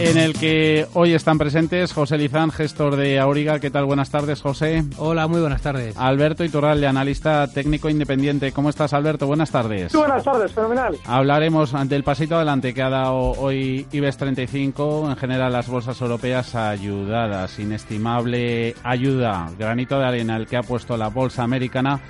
En el que hoy están presentes José Lizán, gestor de Auriga. ¿Qué tal? Buenas tardes, José. Hola, muy buenas tardes. Alberto Iturralde, analista técnico independiente. ¿Cómo estás, Alberto? Buenas tardes. Buenas tardes, fenomenal. Hablaremos del pasito adelante que ha dado hoy IBEX 35, en general las bolsas europeas ayudadas, inestimable ayuda, granito de arena el que ha puesto la bolsa americana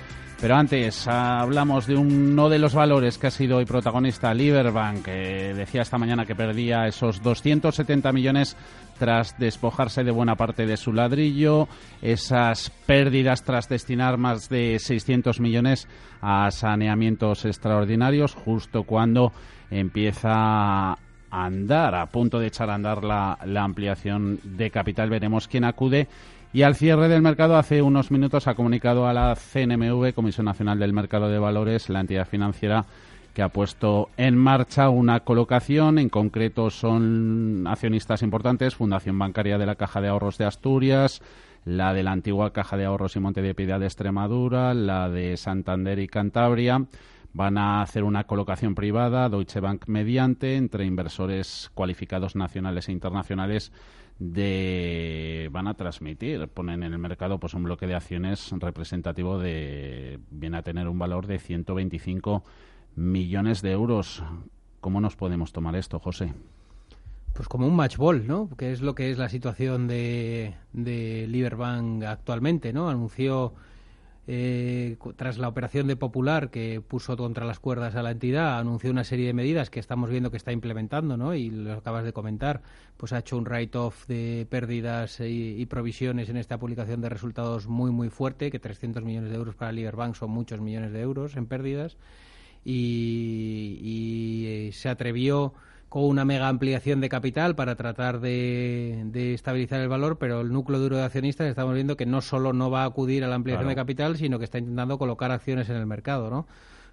pero antes hablamos de uno de los valores que ha sido hoy protagonista, Liberbank, que decía esta mañana que perdía esos 270 millones tras despojarse de buena parte de su ladrillo, esas pérdidas tras destinar más de 600 millones a saneamientos extraordinarios, justo cuando empieza a andar, a punto de echar a andar la, la ampliación de capital. Veremos quién acude y al cierre del mercado, hace unos minutos ha comunicado a la CNMV, Comisión Nacional del Mercado de Valores, la entidad financiera que ha puesto en marcha una colocación. En concreto son accionistas importantes, Fundación Bancaria de la Caja de Ahorros de Asturias, la de la antigua Caja de Ahorros y Monte de Piedad de Extremadura, la de Santander y Cantabria. Van a hacer una colocación privada, Deutsche Bank mediante, entre inversores cualificados nacionales e internacionales de van a transmitir, ponen en el mercado pues un bloque de acciones representativo de viene a tener un valor de 125 millones de euros. ¿Cómo nos podemos tomar esto, José? Pues como un match ball, ¿no? Que es lo que es la situación de, de Liberbank actualmente, ¿no? Anunció eh, tras la operación de Popular que puso contra las cuerdas a la entidad, anunció una serie de medidas que estamos viendo que está implementando, ¿no? Y lo acabas de comentar, pues ha hecho un write-off de pérdidas y, provisiones en esta publicación de resultados muy, muy fuerte, que 300 millones de euros para Liberbank son muchos millones de euros en pérdidas, y, y eh, se atrevió con una mega ampliación de capital para tratar de, de, estabilizar el valor, pero el núcleo duro de accionistas estamos viendo que no solo no va a acudir a la ampliación claro. de capital, sino que está intentando colocar acciones en el mercado, ¿no?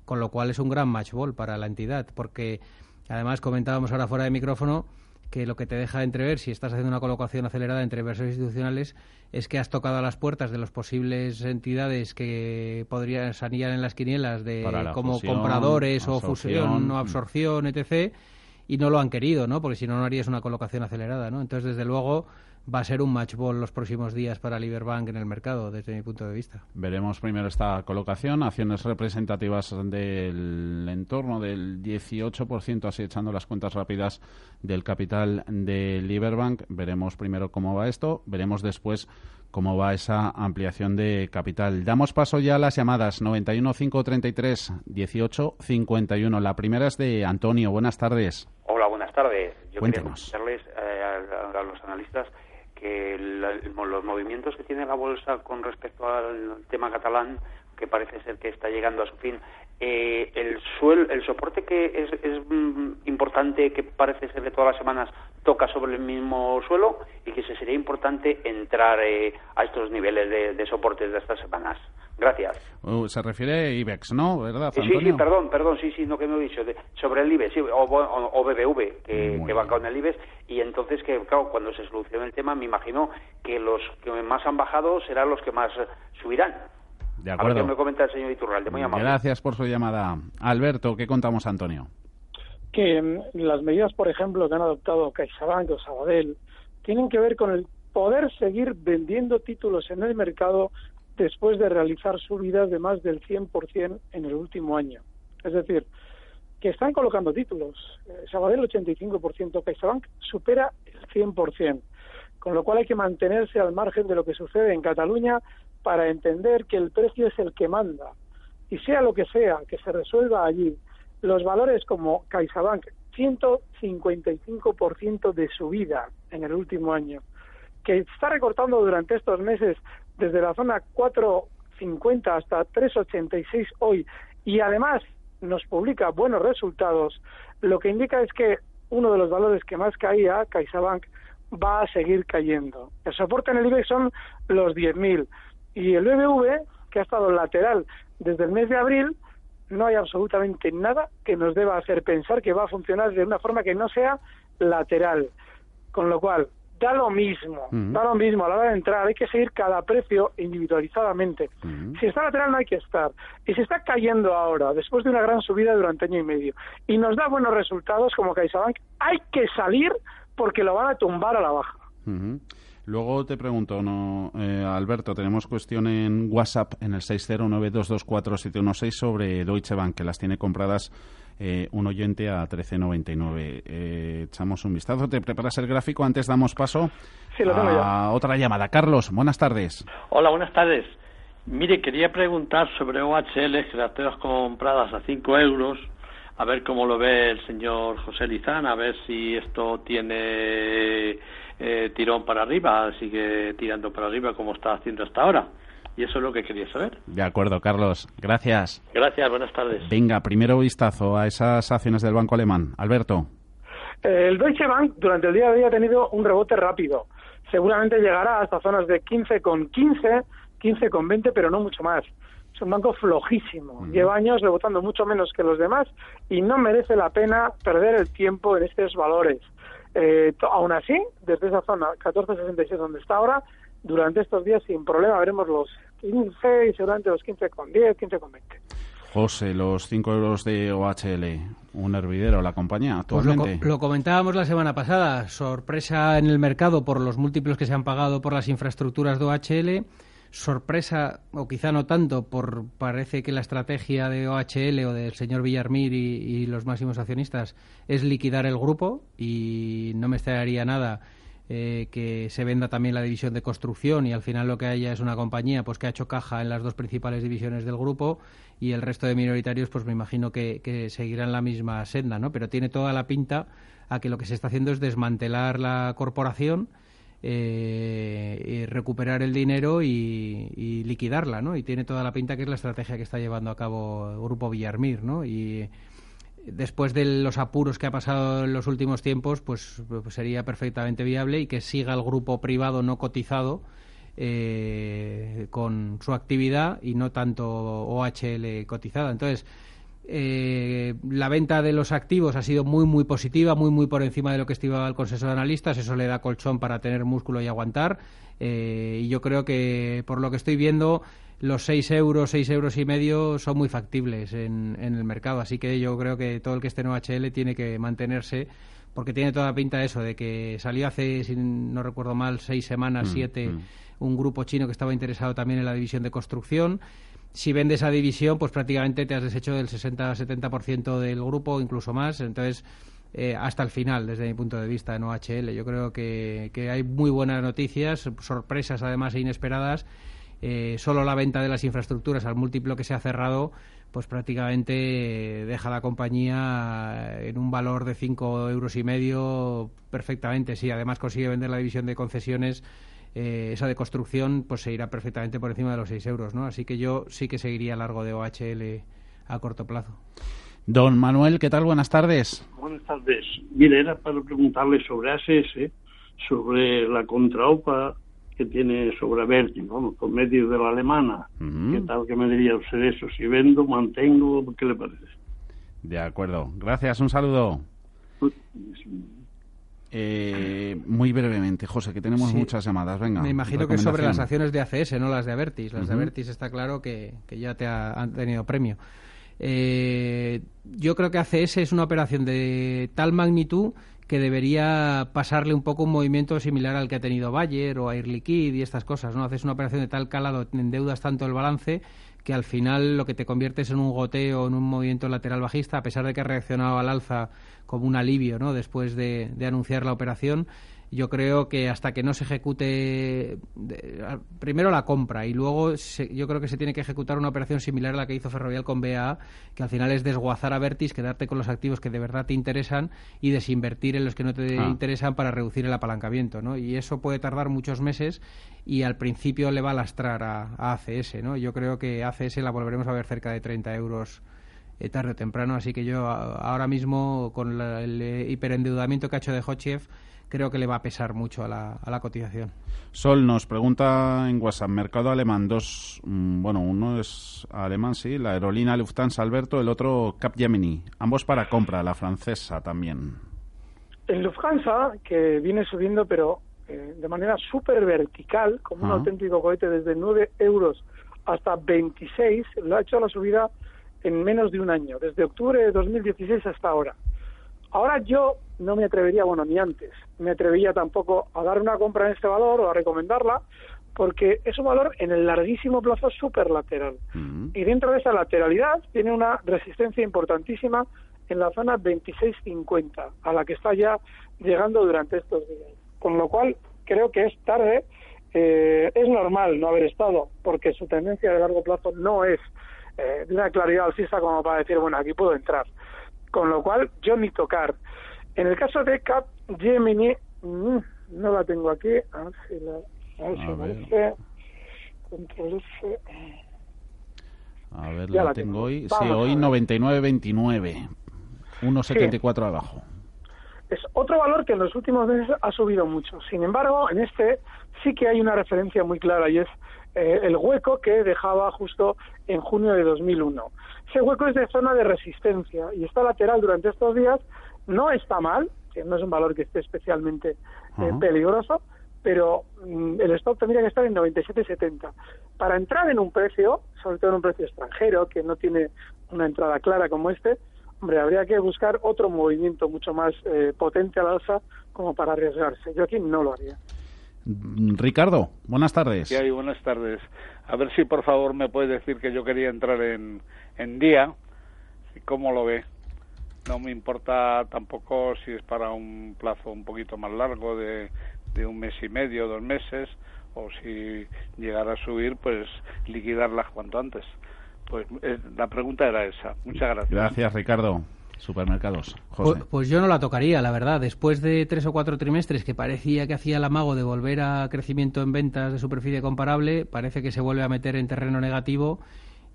Con lo cual es un gran match ball para la entidad, porque además comentábamos ahora fuera de micrófono que lo que te deja entrever si estás haciendo una colocación acelerada entre inversores institucionales es que has tocado a las puertas de las posibles entidades que podrían salir en las quinielas de como fusión, compradores o fusión o absorción, etc y no lo han querido, ¿no? Porque si no, no harías una colocación acelerada, ¿no? Entonces, desde luego, va a ser un match ball los próximos días para Liberbank en el mercado, desde mi punto de vista. Veremos primero esta colocación, acciones representativas del entorno del 18%, así echando las cuentas rápidas del capital de Liberbank. Veremos primero cómo va esto, veremos después cómo va esa ampliación de capital. Damos paso ya a las llamadas 91 533 18 51. La primera es de Antonio. Buenas tardes. Tardes. Yo Cuéntenos. quería preguntarles eh, a, a, los analistas que la, los movimientos que tiene la bolsa con respecto al tema catalán, que parece ser que está llegando a su fin, eh, el suel, el soporte que es, es mm, importante, que parece ser que todas las semanas toca sobre el mismo suelo y que se sería importante entrar eh, a estos niveles de, de soportes de estas semanas. Gracias. Uh, se refiere a IBEX, ¿no? ¿Verdad, sí, Antonio? sí, perdón, perdón, sí, sí, no que me he dicho. De, sobre el IBEX, sí, o, o, o, BBV, que, que va con el IBEX, y entonces que, claro, cuando se solucione el tema, me imagino que los que más han bajado serán los que más subirán. De acuerdo. A ver qué me comenta el señor Iturralde, muy amable. Gracias por su llamada. Alberto, ¿qué contamos, Antonio? Que mm, las medidas, por ejemplo, que han adoptado CaixaBank o Sabadell tienen que ver con el poder seguir vendiendo títulos en el mercado después de realizar subidas de más del 100% en el último año. Es decir, que están colocando títulos. Eh, Sabadell 85%, CaixaBank supera el 100%, con lo cual hay que mantenerse al margen de lo que sucede en Cataluña para entender que el precio es el que manda. Y sea lo que sea, que se resuelva allí, los valores como CaixaBank, 155% de subida en el último año, que está recortando durante estos meses desde la zona 4.50 hasta 3.86 hoy y además nos publica buenos resultados, lo que indica es que uno de los valores que más caía, CaixaBank, va a seguir cayendo. El soporte en el IBEX son los 10.000 y el BBV, que ha estado lateral desde el mes de abril, no hay absolutamente nada que nos deba hacer pensar que va a funcionar de una forma que no sea lateral. Con lo cual, da lo mismo, da lo mismo a la hora de entrar, hay que seguir cada precio individualizadamente. Si está lateral no hay que estar. Y si está cayendo ahora, después de una gran subida durante año y medio, y nos da buenos resultados como CaixaBank, hay que salir porque lo van a tumbar a la baja. Luego te pregunto, no, eh, Alberto, tenemos cuestión en WhatsApp en el 609224716 sobre Deutsche Bank, que las tiene compradas eh, un oyente a 13.99. Eh, echamos un vistazo. ¿Te preparas el gráfico? Antes damos paso a otra llamada. Carlos, buenas tardes. Hola, buenas tardes. Mire, quería preguntar sobre OHL, que las tengo compradas a 5 euros. A ver cómo lo ve el señor José Lizán, a ver si esto tiene eh, tirón para arriba, sigue tirando para arriba como está haciendo hasta ahora. Y eso es lo que quería saber. De acuerdo, Carlos. Gracias. Gracias, buenas tardes. Venga, primero vistazo a esas acciones del Banco Alemán. Alberto. El Deutsche Bank durante el día de hoy ha tenido un rebote rápido. Seguramente llegará hasta zonas de 15 con 15, 15 con 20, pero no mucho más. Es un banco flojísimo. Lleva años rebotando mucho menos que los demás y no merece la pena perder el tiempo en estos valores. Eh, aún así, desde esa zona 14.66 donde está ahora, durante estos días sin problema veremos los 15 y seguramente los 15 con 10, 15 con 20. José, los 5 euros de OHL, un hervidero, la compañía pues actualmente. lo, comentábamos la semana pasada, sorpresa en el mercado por los múltiplos que se han pagado por las infraestructuras de OHL, sorpresa, o quizá no tanto, por parece que la estrategia de OHL o del señor Villarmir y, los máximos accionistas es liquidar el grupo y no me extrañaría nada eh, que se venda también la división de construcción y al final lo que haya es una compañía pues que ha hecho caja en las dos principales divisiones del grupo y el resto de minoritarios pues me imagino que, que seguirán la misma senda, ¿no? Pero tiene toda la pinta a que lo que se está haciendo es desmantelar la corporación eh, recuperar el dinero y, liquidarla, ¿no? Y tiene toda la pinta que es la estrategia que está llevando a cabo el Grupo Villarmir, ¿no? Y después de los apuros que ha pasado en los últimos tiempos, pues, pues sería perfectamente viable y que siga el grupo privado no cotizado eh, con su actividad y no tanto OHL cotizada. Entonces, eh, la venta de los activos ha sido muy, muy positiva, muy, muy por encima de lo que estimaba el consenso de analistas. Eso le da colchón para tener músculo y aguantar. Eh, y yo creo que, por lo que estoy viendo, los 6 euros, 6 euros y medio son muy factibles en, el mercado. Así que yo creo que todo el que esté en OHL tiene que mantenerse porque tiene toda la pinta de eso, de que salió hace, si no recuerdo mal, seis semanas, mm, siete, mm. un grupo chino que estaba interesado también en la división de construcción si vendes esa división, pues prácticamente te has deshecho del 60-70% del grupo, incluso más. Entonces, eh, hasta el final, desde mi punto de vista, en OHL. Yo creo que, hay muy buenas noticias, sorpresas además e inesperadas. Eh, solo la venta de las infraestructuras al múltiplo que se ha cerrado, pues prácticamente deja la compañía en un valor de 5 euros y medio perfectamente. Si además consigue vender la división de concesiones eh, esa de construcción pues se irá perfectamente por encima de los 6 euros, ¿no? Así que yo sí que seguiría largo de OHL a corto plazo. Don Manuel, ¿qué tal? Buenas tardes. Buenas tardes. Mire, era para preguntarle sobre ASS, sobre la contraopa que tiene sobre Verti, ¿no? por medio de la alemana. ¿Qué tal que me diría usted eso? Si vendo, mantengo, ¿qué le parece? De acuerdo. Gracias, un saludo. Pues, eh, muy brevemente, José, que tenemos muchas llamadas. Venga. Me imagino que sobre las acciones de ACS, no las de Avertis. Las de Avertis está claro que, ya te han tenido premio. Eh, yo creo que ACS es una operación de tal magnitud que debería pasarle un poco un movimiento similar al que ha tenido Bayer o Air Liquide y estas cosas. ¿no? Haces una operación de tal calado, en deudas tanto el balance que al final lo que te conviertes en un goteo, en un movimiento lateral bajista, a pesar de que ha reaccionado al alza como un alivio ¿no? después de, de anunciar la operación yo creo que hasta que no se ejecute primero la compra y luego yo creo que se tiene que ejecutar una operación similar a la que hizo Ferrovial con BAA, que al final es desguazar a Vertis, quedarte con los activos que de verdad te interesan y desinvertir en los que no te ah. interesan para reducir el apalancamiento, ¿no? Y eso puede tardar muchos meses y al principio le va a lastrar a, ACS, ¿no? Yo creo que ACS la volveremos a ver cerca de 30 euros eh, tarde o temprano, así que yo ahora mismo con el hiperendeudamiento que ha hecho de Hochiev creo que le va a pesar mucho a la, a la cotización. Sol nos pregunta en WhatsApp, mercado alemán, dos, mm, bueno, uno es alemán, sí, la aerolínea Lufthansa Alberto, el otro Capgemini, ambos para compra, la francesa también. El Lufthansa, que viene subiendo, pero eh, de manera súper vertical, como un auténtico cohete desde 9 euros hasta 26, lo ha hecho la subida en menos de un año, desde octubre de 2016 hasta ahora. Ahora yo no me atrevería, bueno, ni antes, me atrevería tampoco a dar una compra en este valor o a recomendarla, porque es un valor en el larguísimo plazo súper lateral. Y dentro de esa lateralidad tiene una resistencia importantísima en la zona 26.50, a la que está ya llegando durante estos días. Con lo cual, creo que es tarde, eh, es normal no haber estado, porque su tendencia de largo plazo no es eh, de una claridad alcista como para decir, bueno, aquí puedo entrar con lo cual yo ni tocar. En el caso de Cap Gemini, mm, no la tengo aquí, a ver si la, a ver si A ver, la, tengo, hoy. sí, hoy 99.29. 1.74 abajo. Es otro valor que en los últimos meses ha subido mucho. Sin embargo, en este sí que hay una referencia muy clara y es eh, el hueco que dejaba justo en junio de 2001. Ese hueco es de zona de resistencia y está lateral durante estos días. No está mal, que no es un valor que esté especialmente eh, peligroso, pero mm, el stock tendría que estar en 97.70. Para entrar en un precio, sobre todo en un precio extranjero, que no tiene una entrada clara como este, hombre, habría que buscar otro movimiento mucho más eh, potente al alza como para arriesgarse. Yo aquí no lo haría. Ricardo, buenas tardes. Sí, buenas tardes. A ver si por favor me puede decir que yo quería entrar en, en día. ¿Cómo lo ve? No me importa tampoco si es para un plazo un poquito más largo de, de un mes y medio, dos meses, o si llegara a subir, pues liquidarla cuanto antes. Pues eh, la pregunta era esa. Muchas gracias. Gracias, Ricardo supermercados. Pues, pues, yo no la tocaría, la verdad. Después de tres o cuatro trimestres que parecía que hacía el amago de volver a crecimiento en ventas de superficie comparable, parece que se vuelve a meter en terreno negativo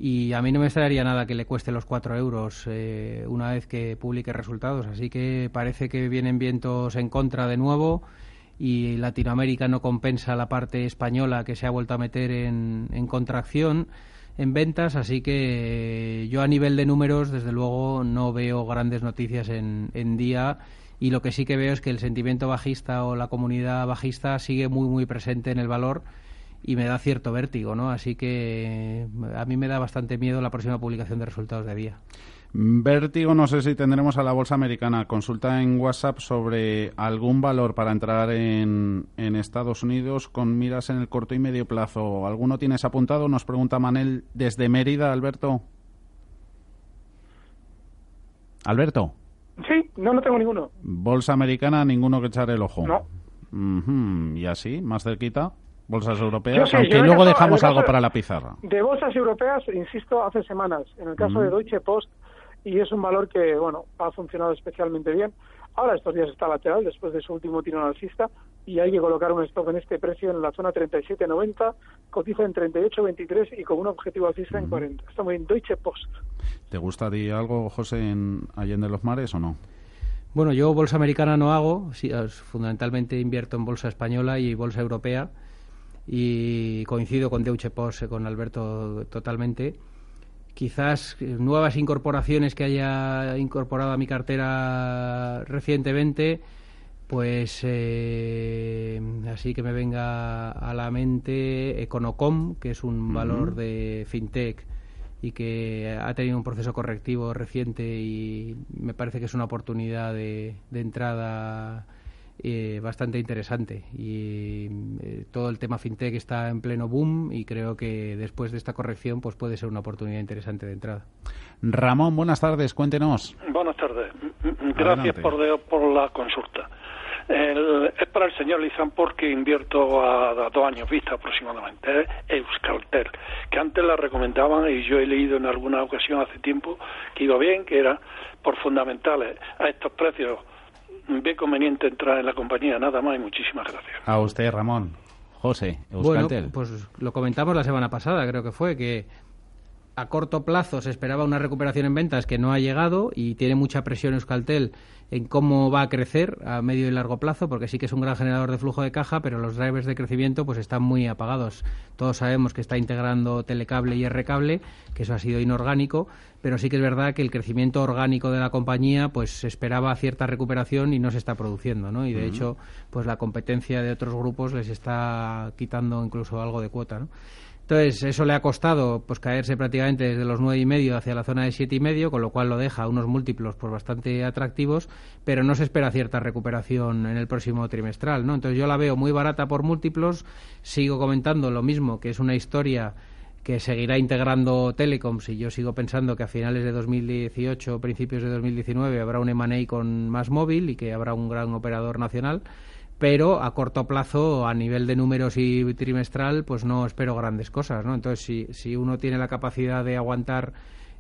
y a mí no me extrañaría nada que le cueste los cuatro euros eh, una vez que publique resultados. Así que parece que vienen vientos en contra de nuevo y Latinoamérica no compensa la parte española que se ha vuelto a meter en, en contracción en ventas, así que yo a nivel de números, desde luego, no veo grandes noticias en, en día. Y lo que sí que veo es que el sentimiento bajista o la comunidad bajista sigue muy, muy presente en el valor y me da cierto vértigo, ¿no? Así que a mí me da bastante miedo la próxima publicación de resultados de día. Vértigo, no sé si tendremos a la bolsa americana. Consulta en WhatsApp sobre algún valor para entrar en, en Estados Unidos con miras en el corto y medio plazo. ¿Alguno tienes apuntado? Nos pregunta Manel desde Mérida, Alberto. Alberto. Sí, no, no tengo ninguno. Bolsa americana, ninguno que echar el ojo. No. ¿Y así, más cerquita? Bolsas europeas, aunque luego dejamos algo para la pizarra. De bolsas europeas, insisto, hace semanas. En el caso de Deutsche Post, y es un valor que, bueno, ha funcionado especialmente bien. Ahora estos días está lateral después de su último tirón alcista y hay que colocar un stop en este precio en la zona 37.90, cotiza en 38.23 y con un objetivo alcista en 40. Está muy bien, Deutsche Post. ¿Te gusta a ti algo, José, en Allende los Mares o no? Bueno, yo bolsa americana no hago, fundamentalmente invierto en bolsa española y bolsa europea y coincido con Deutsche Post, con Alberto totalmente. Quizás nuevas incorporaciones que haya incorporado a mi cartera recientemente, pues eh, así que me venga a la mente Econocom, que es un valor de fintech y que ha tenido un proceso correctivo reciente y me parece que es una oportunidad de, entrada eh, bastante interesante. Y eh, todo el tema fintech está en pleno boom y creo que después de esta corrección pues puede ser una oportunidad interesante de entrada. Ramón, buenas tardes, cuéntenos. Buenas tardes. Gracias por, por la consulta. es para el señor Lizán porque invierto a, dos años vista aproximadamente. Es Euskaltel, que antes la recomendaban y yo he leído en alguna ocasión hace tiempo que iba bien, que era por fundamentales a estos precios ve conveniente entrar en la compañía, nada más y muchísimas gracias. A usted, Ramón. José, Euskaltel. Bueno, pues lo comentamos la semana pasada, creo que fue, que a corto plazo se esperaba una recuperación en ventas que no ha llegado y tiene mucha presión Euskaltel en cómo va a crecer a medio y largo plazo, porque sí que es un gran generador de flujo de caja, pero los drivers de crecimiento pues están muy apagados. Todos sabemos que está integrando telecable y R-cable, que eso ha sido inorgánico, pero sí que es verdad que el crecimiento orgánico de la compañía pues se esperaba cierta recuperación y no se está produciendo, ¿no? Y de hecho, pues la competencia de otros grupos les está quitando incluso algo de cuota, ¿no? Entonces, eso le ha costado pues caerse prácticamente desde los nueve y medio hacia la zona de siete y medio, con lo cual lo deja unos múltiplos pues bastante atractivos, pero no se espera cierta recuperación en el próximo trimestral, ¿no? Entonces, yo la veo muy barata por múltiplos, sigo comentando lo mismo, que es una historia que seguirá integrando telecoms y yo sigo pensando que a finales de 2018 o principios de 2019 habrá un M&A con más móvil y que habrá un gran operador nacional pero a corto plazo, a nivel de números y trimestral, pues no espero grandes cosas, ¿no? Entonces, si, si uno tiene la capacidad de aguantar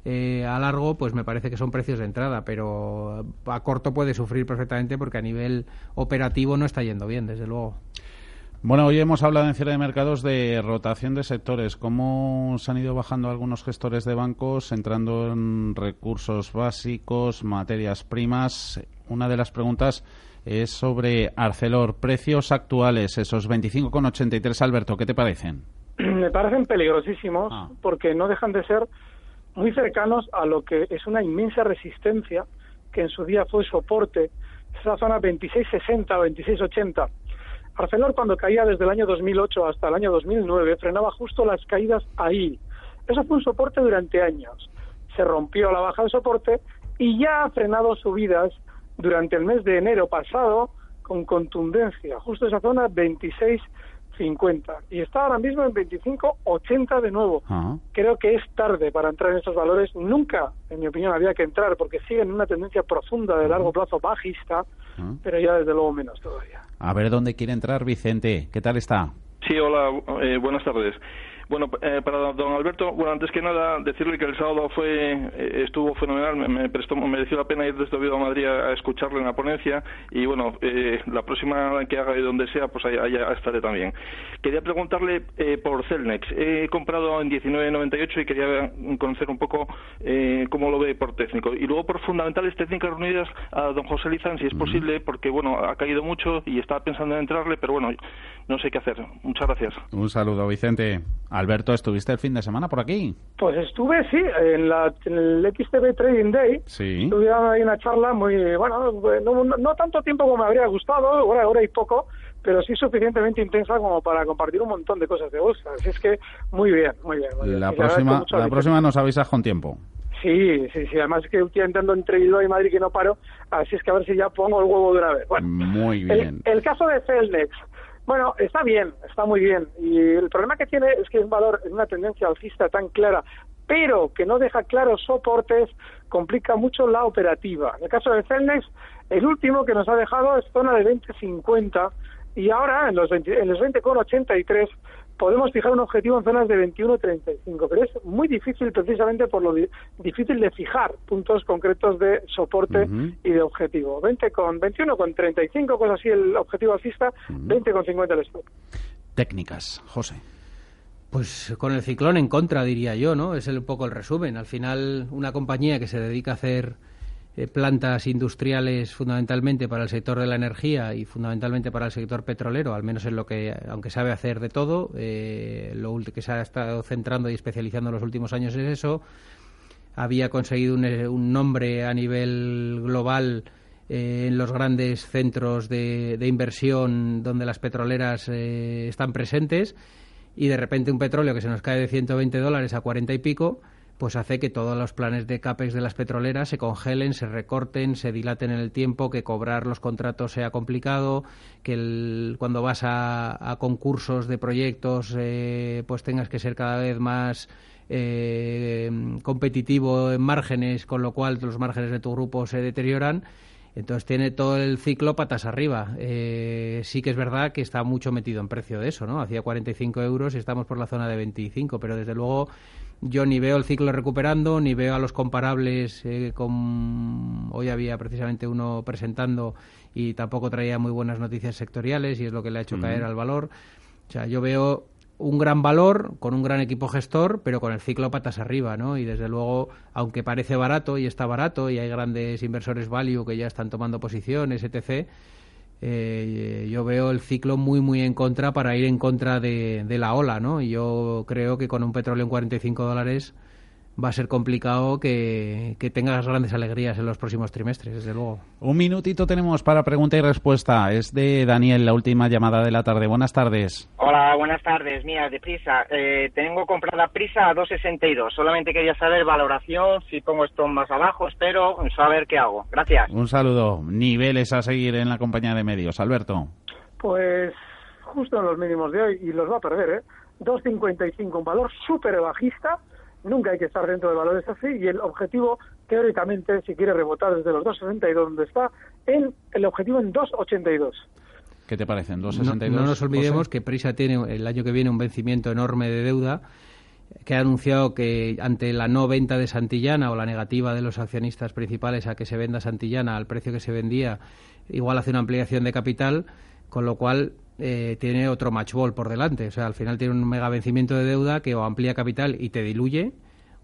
eh, a largo, pues me parece que son precios de entrada, pero a corto puede sufrir perfectamente porque a nivel operativo no está yendo bien, desde luego. Bueno, hoy hemos hablado en cierre de mercados de rotación de sectores, cómo se han ido bajando algunos gestores de bancos, entrando en recursos básicos, materias primas. Una de las preguntas es sobre Arcelor. Precios actuales, esos 25,83. Alberto, ¿qué te parecen? Me parecen peligrosísimos ah. porque no dejan de ser muy cercanos a lo que es una inmensa resistencia que en su día fue soporte, esa zona 26,60 o 26,80. Arcelor cuando caía desde el año 2008 hasta el año 2009 frenaba justo las caídas ahí. Eso fue un soporte durante años. Se rompió la baja de soporte y ya ha frenado subidas durante el mes de enero pasado con contundencia, justo esa zona 26.50 y está ahora mismo en 25.80 de nuevo. Ah. Creo que es tarde para entrar en estos valores. Nunca, en mi opinión, había que entrar porque siguen una tendencia profunda de largo plazo bajista, pero ya desde luego menos todavía. A ver dónde quiere entrar Vicente. ¿Qué tal está? Sí, hola, eh, buenas tardes. Bueno, eh, para don Alberto, bueno, antes que nada, decirle que el sábado fue eh, estuvo fenomenal, me, prestó, me mereció la pena ir desde Oviedo a Madrid a, escucharle en la ponencia y bueno, eh, la próxima que haga y donde sea, pues allá, estaré también. Quería preguntarle por Celnex. He comprado en 19.98 y quería conocer un poco cómo lo ve por técnico. Y luego por fundamentales técnicas reunidas a don José Lizán, si es posible, porque bueno, ha caído mucho y estaba pensando en entrarle, pero bueno, no sé qué hacer. Muchas gracias. Un saludo, Vicente. Alberto, ¿estuviste el fin de semana por aquí? Pues estuve, sí, en, la, el XTB Trading Day. Sí. Tuvieron ahí una charla muy, bueno, no, tanto tiempo como me habría gustado, hora, hora y poco, pero sí suficientemente intensa como para compartir un montón de cosas de bolsa. Así es que muy bien, muy bien. La, próxima, la próxima nos avisas con tiempo. Sí, sí, sí. Además es que últimamente ando entre Bilbao y Madrid que no paro, así es que a ver si ya pongo el huevo de una vez. Bueno, muy bien. El, el caso de Celnex. Bueno, está bien, está muy bien. Y el problema que tiene es que es un valor en una tendencia alcista tan clara, pero que no deja claros soportes, complica mucho la operativa. En el caso de Celnex, el último que nos ha dejado es zona de 20.50 y ahora en los 20, en los 20,83 podemos fijar un objetivo en zonas de 21-35, pero es muy difícil precisamente por lo difícil de fijar puntos concretos de soporte y de objetivo. 20 con 21 con 35, cosas así el objetivo alcista, 20 con 50 el stop. Técnicas, José. Pues con el ciclón en contra, diría yo, ¿no? Es un poco el resumen. Al final, una compañía que se dedica a hacer eh, plantas industriales fundamentalmente para el sector de la energía y fundamentalmente para el sector petrolero, al menos en lo que, aunque sabe hacer de todo, eh, lo que se ha estado centrando y especializando en los últimos años es eso. Había conseguido un, eh, nombre a nivel global en los grandes centros de, inversión donde las petroleras están presentes y de repente un petróleo que se nos cae de 120 dólares a 40 y pico pues hace que todos los planes de CAPEX de las petroleras se congelen, se recorten, se dilaten en el tiempo, que cobrar los contratos sea complicado, que cuando vas a, concursos de proyectos eh, pues tengas que ser cada vez más eh, competitivo en márgenes, con lo cual los márgenes de tu grupo se deterioran. Entonces tiene todo el ciclo patas arriba. Eh, sí que es verdad que está mucho metido en precio de eso, ¿no? Hacía 45 euros y estamos por la zona de 25, pero desde luego yo ni veo el ciclo recuperando, ni veo a los comparables eh, con... Hoy había precisamente uno presentando y tampoco traía muy buenas noticias sectoriales y es lo que le ha hecho caer al valor. O sea, yo veo un gran valor, con un gran equipo gestor, pero con el ciclo patas arriba, ¿no? Y desde luego, aunque parece barato y está barato y hay grandes inversores value que ya están tomando posiciones, etc., eh, yo veo el ciclo muy, muy en contra para ir en contra de, de la ola, ¿no? Y yo creo que con un petróleo en 45 dólares va a ser complicado que, tengas grandes alegrías en los próximos trimestres, desde luego. Un minutito tenemos para pregunta y respuesta. Es de Daniel, la última llamada de la tarde. Buenas tardes. Hola, buenas tardes. Mira, de prisa. Eh, tengo comprada prisa a 2.62. Solamente quería saber valoración, si pongo esto más abajo, espero, saber qué hago. Gracias. Un saludo. Niveles a seguir en la compañía de medios. Alberto. Pues justo en los mínimos de hoy, y los va a perder, ¿eh? 2.55, un valor súper bajista nunca hay que estar dentro de valores así y el objetivo teóricamente si quiere rebotar desde los 2.62 donde está en el objetivo en 2.82 ¿Qué te parecen? 2.62 no, nos olvidemos que Prisa tiene el año que viene un vencimiento enorme de deuda que ha anunciado que ante la no venta de Santillana o la negativa de los accionistas principales a que se venda Santillana al precio que se vendía, igual hace una ampliación de capital, con lo cual eh, tiene otro match ball por delante. O sea, al final tiene un mega vencimiento de deuda que o amplía capital y te diluye,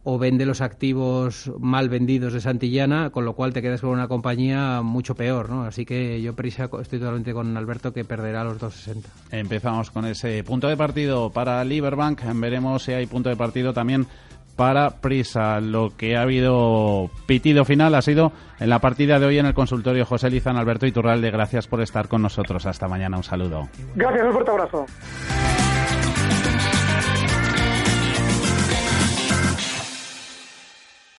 o vende los activos mal vendidos de Santillana, con lo cual te quedas con una compañía mucho peor, ¿no? Así que yo prisa estoy totalmente con Alberto que perderá los 2.60. Empezamos con ese punto de partido para Liberbank. Veremos si hay punto de partido también para Prisa. Lo que ha habido pitido final ha sido en la partida de hoy en el consultorio José Lizán, Alberto Iturralde. Gracias por estar con nosotros. Hasta mañana. Un saludo. Gracias, un fuerte abrazo.